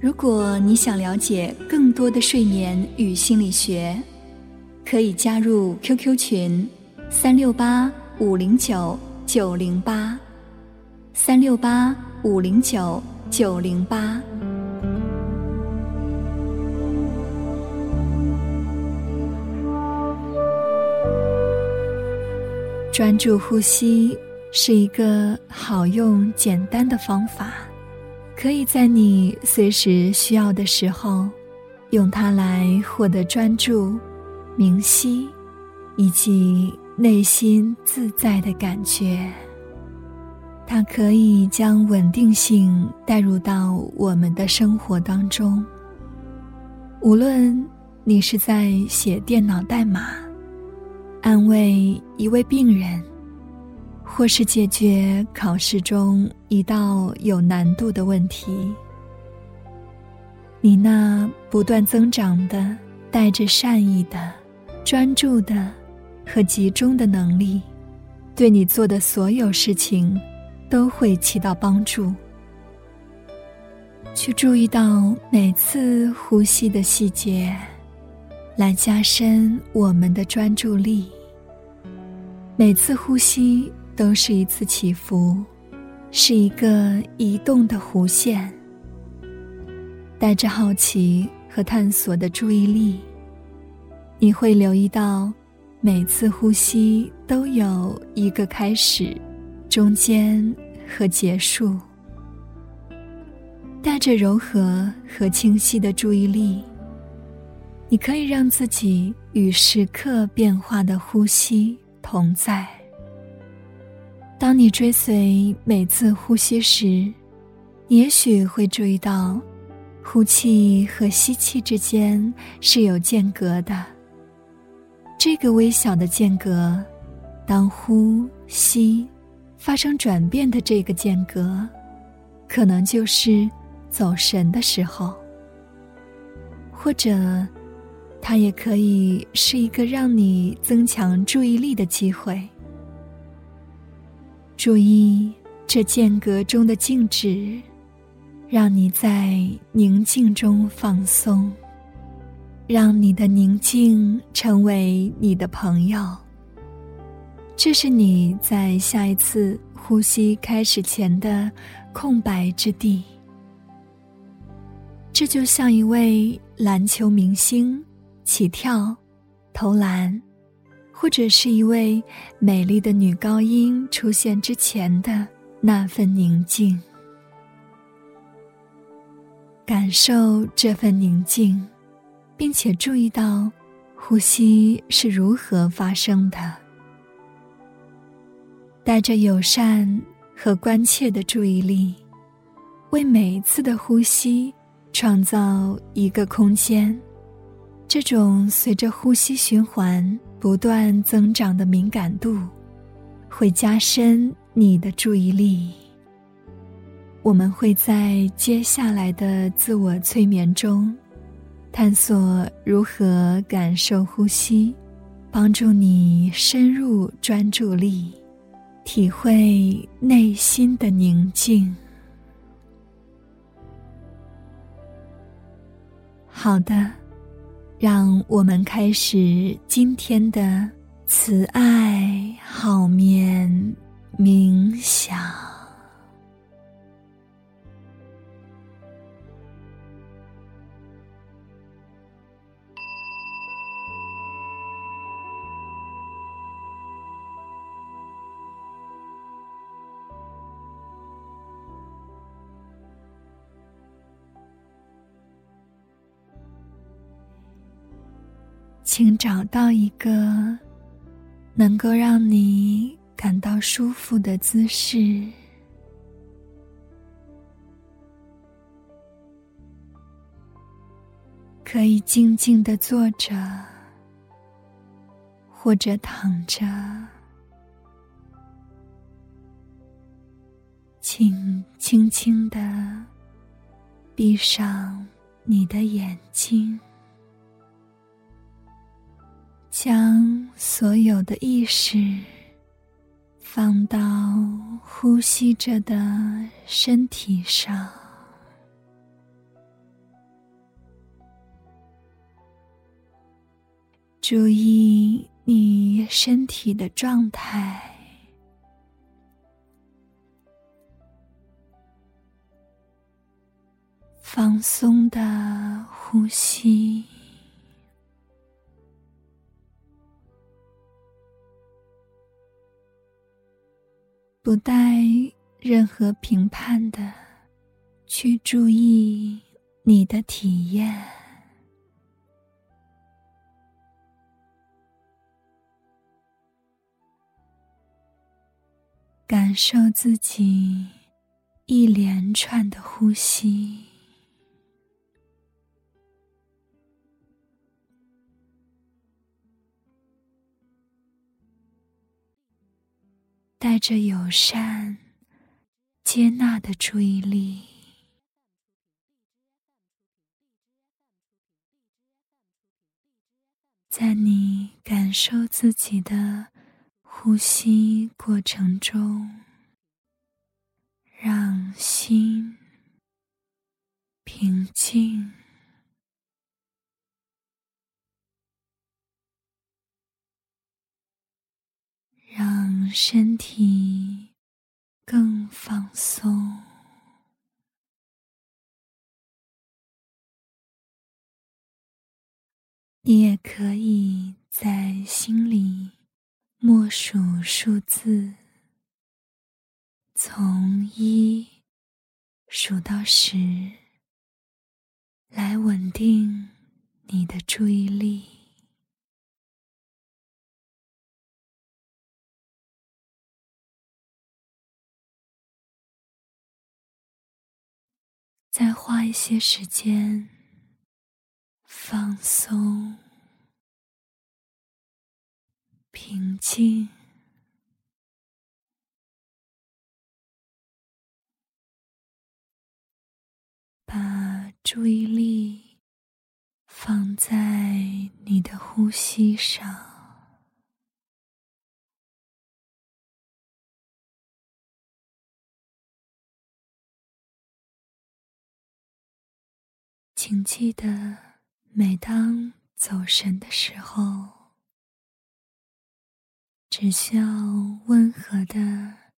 如果你想了解更多的睡眠与心理学，可以加入 QQ 群：三六八五零九九零八，三六八五零九九零八。专注呼吸是一个好用、简单的方法。可以在你随时需要的时候，用它来获得专注、明晰，以及内心自在的感觉。它可以将稳定性带入到我们的生活当中。无论你是在写电脑代码、安慰一位病人。或是解决考试中一道有难度的问题，你那不断增长的、带着善意的、专注的和集中的能力，对你做的所有事情都会起到帮助。去注意到每次呼吸的细节，来加深我们的专注力。每次呼吸。都是一次起伏，是一个移动的弧线。带着好奇和探索的注意力，你会留意到，每次呼吸都有一个开始、中间和结束。带着柔和和清晰的注意力，你可以让自己与时刻变化的呼吸同在。当你追随每次呼吸时，也许会注意到，呼气和吸气之间是有间隔的。这个微小的间隔，当呼吸发生转变的这个间隔，可能就是走神的时候，或者，它也可以是一个让你增强注意力的机会。注意这间隔中的静止，让你在宁静中放松，让你的宁静成为你的朋友。这是你在下一次呼吸开始前的空白之地。这就像一位篮球明星起跳、投篮。或者是一位美丽的女高音出现之前的那份宁静，感受这份宁静，并且注意到呼吸是如何发生的。带着友善和关切的注意力，为每一次的呼吸创造一个空间。这种随着呼吸循环。不断增长的敏感度，会加深你的注意力。我们会在接下来的自我催眠中，探索如何感受呼吸，帮助你深入专注力，体会内心的宁静。好的。让我们开始今天的慈爱好眠冥想。请找到一个能够让你感到舒服的姿势，可以静静的坐着，或者躺着，请轻轻的闭上你的眼睛，将所有的意识放到呼吸着的身体上。注意你身体的状态，放松的呼吸，不带任何评判的去注意你的体验。感受自己一连串的呼吸，带着友善、接纳的注意力，在你感受自己的。呼吸过程中，让心平静，让身体更放松。你也可以在心里。默数数字，从一数到十，来稳定你的注意力。再花一些时间放松。平静，把注意力放在你的呼吸上，请记得，每当走神的时候。只需要温和的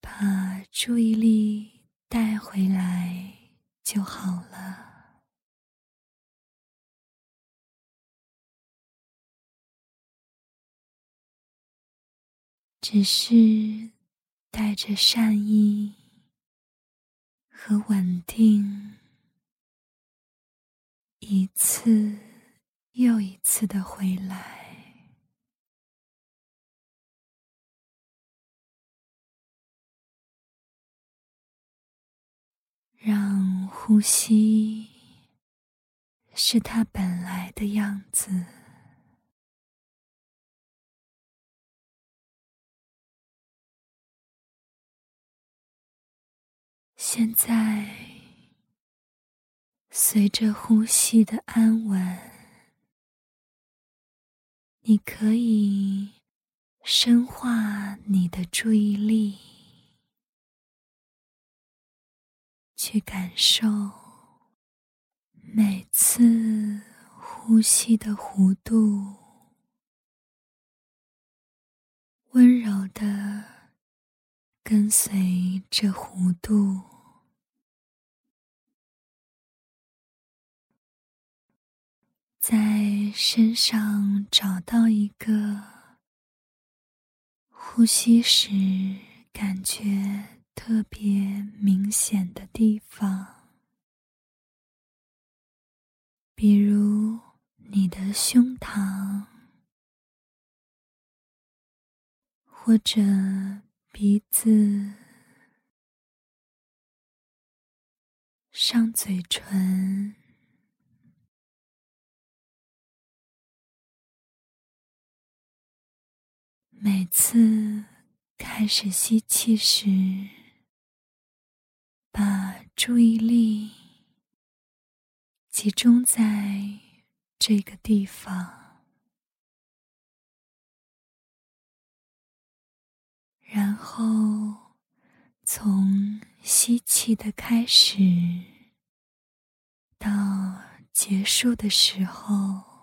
把注意力带回来就好了。只是带着善意和稳定，一次又一次的回来。让呼吸是它本来的样子。现在，随着呼吸的安稳，你可以深化你的注意力。去感受每次呼吸的弧度，温柔的跟随着弧度，在身上找到一个呼吸时感觉。特别明显的地方，比如你的胸膛，或者鼻子、上嘴唇、每次开始吸气时，把注意力集中在这个地方，然后从吸气的开始到结束的时候。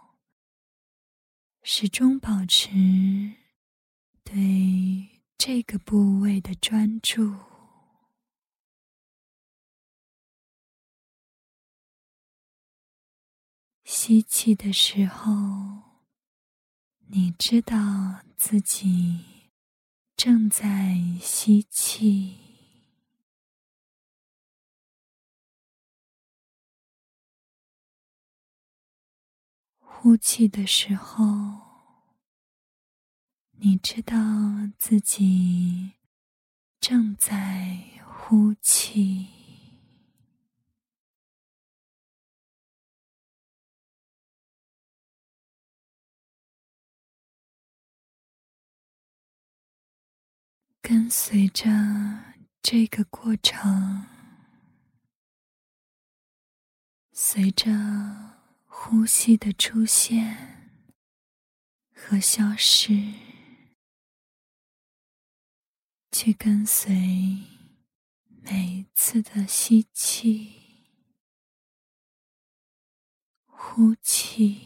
始终保持对这个部位的专注。吸气的时候，你知道自己正在吸气；呼气的时候。你知道自己正在呼气，跟随着这个过程，随着呼吸的出现和消失。去跟随每一次的吸气、呼气，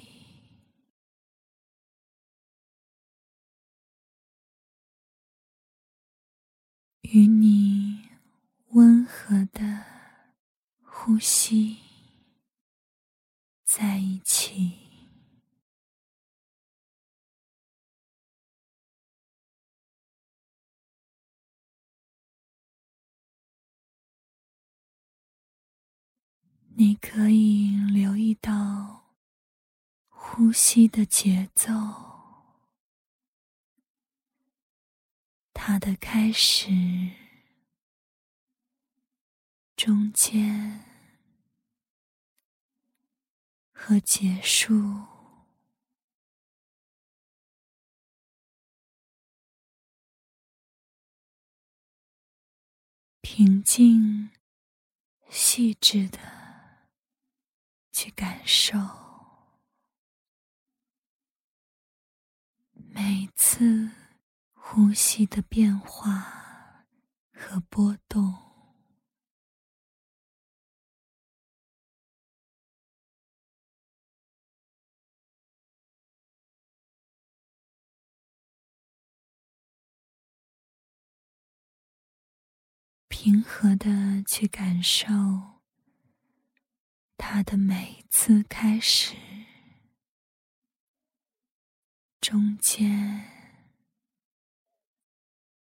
与你温和的呼吸在一起。你可以留意到呼吸的节奏，它的开始、中间和结束，平静、细致的。去感受每次呼吸的变化和波动，平和的去感受。它的每次开始、中间、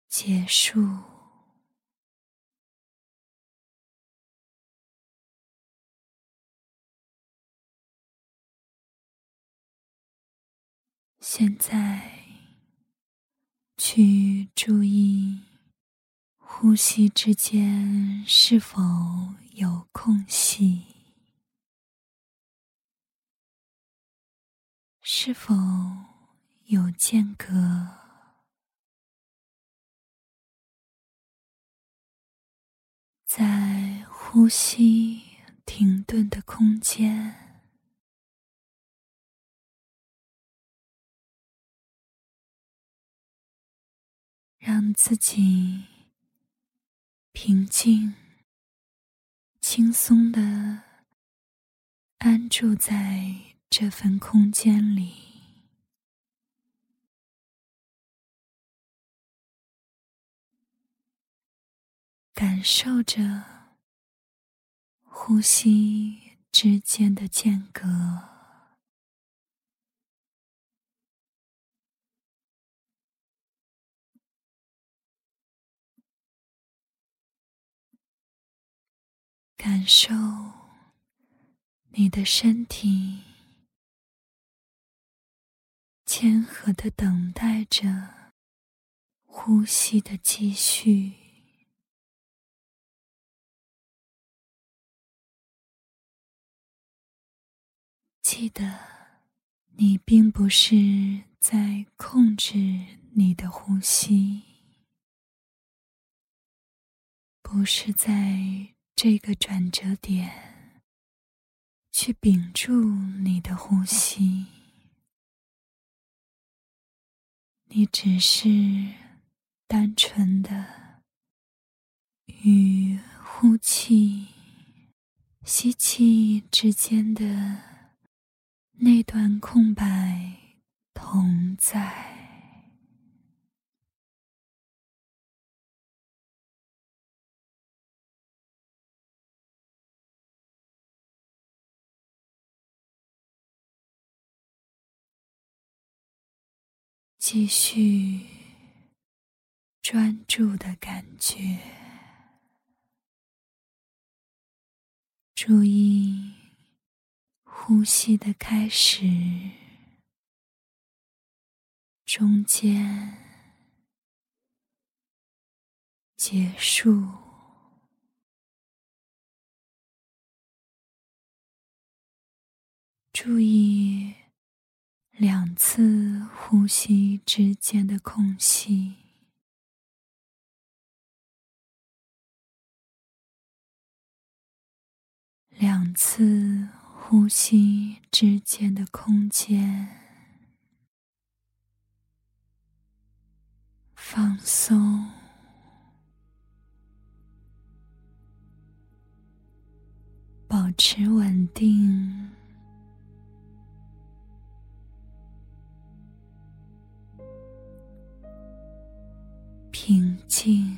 结束，现在去注意呼吸之间是否有空隙。是否有间隔？在呼吸停顿的空间，让自己平静、轻松的安住在。这份空间里，感受着呼吸之间的间隔，感受你的身体。谦和的等待着呼吸的继续。记得，你并不是在控制你的呼吸，不是在这个转折点去屏住你的呼吸，你只是单纯的与呼气、吸气之间的。那段空白同在，继续专注的感觉，注意。呼吸的开始，中间，结束。注意两次呼吸之间的空隙，两次。呼吸之间的空间，放松，保持稳定，平静。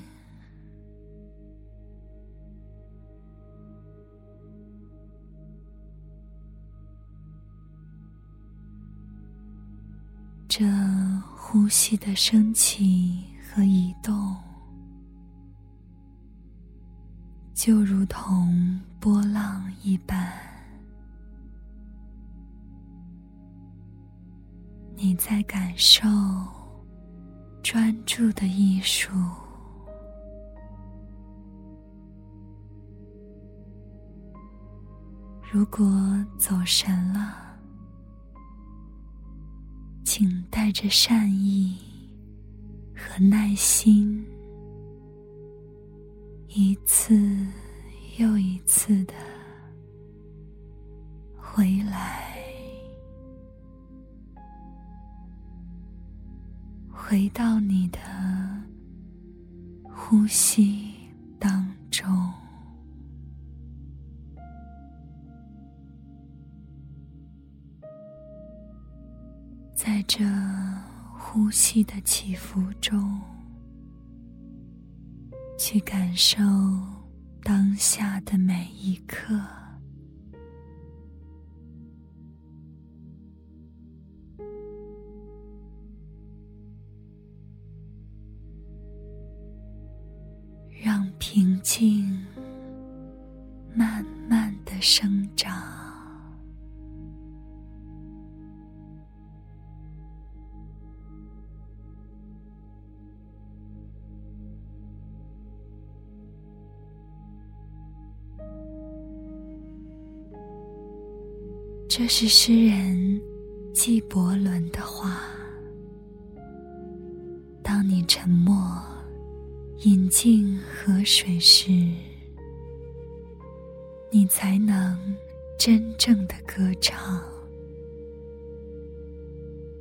这呼吸的升起和移动，就如同波浪一般。你在感受专注的艺术。如果走神了，请带着善意和耐心，一次又一次的回来，回到你的呼吸当中。在这呼吸的起伏中，去感受当下的每一刻。这是诗人纪伯伦的话：“当你沉默，饮尽河水时，你才能真正的歌唱；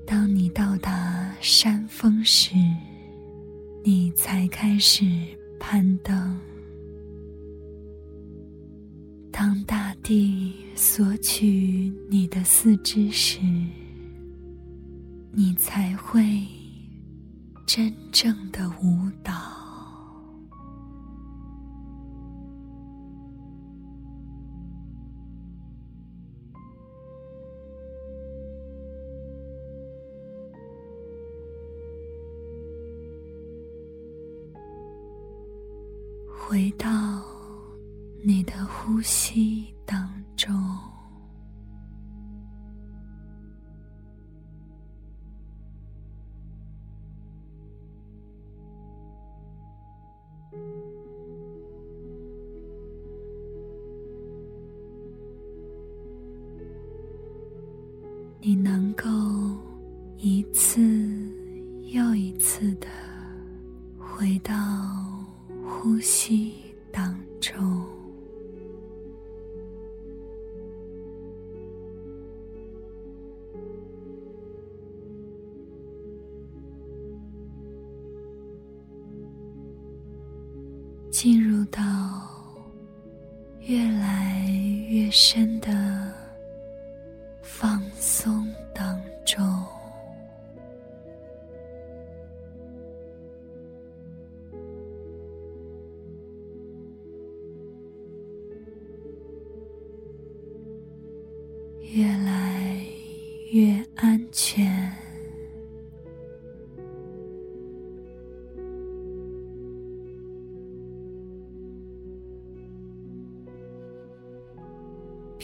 当你到达山峰时，你才开始攀登。”当大地索取你的四肢时，你才会真正的无回到呼吸当中。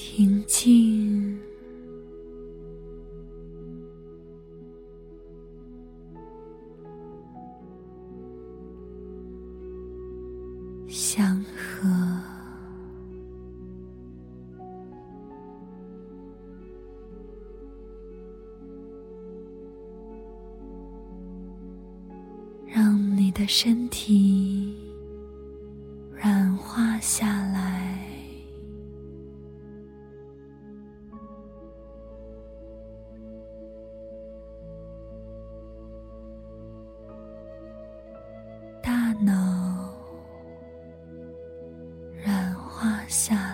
平静。祥和。让你的身体下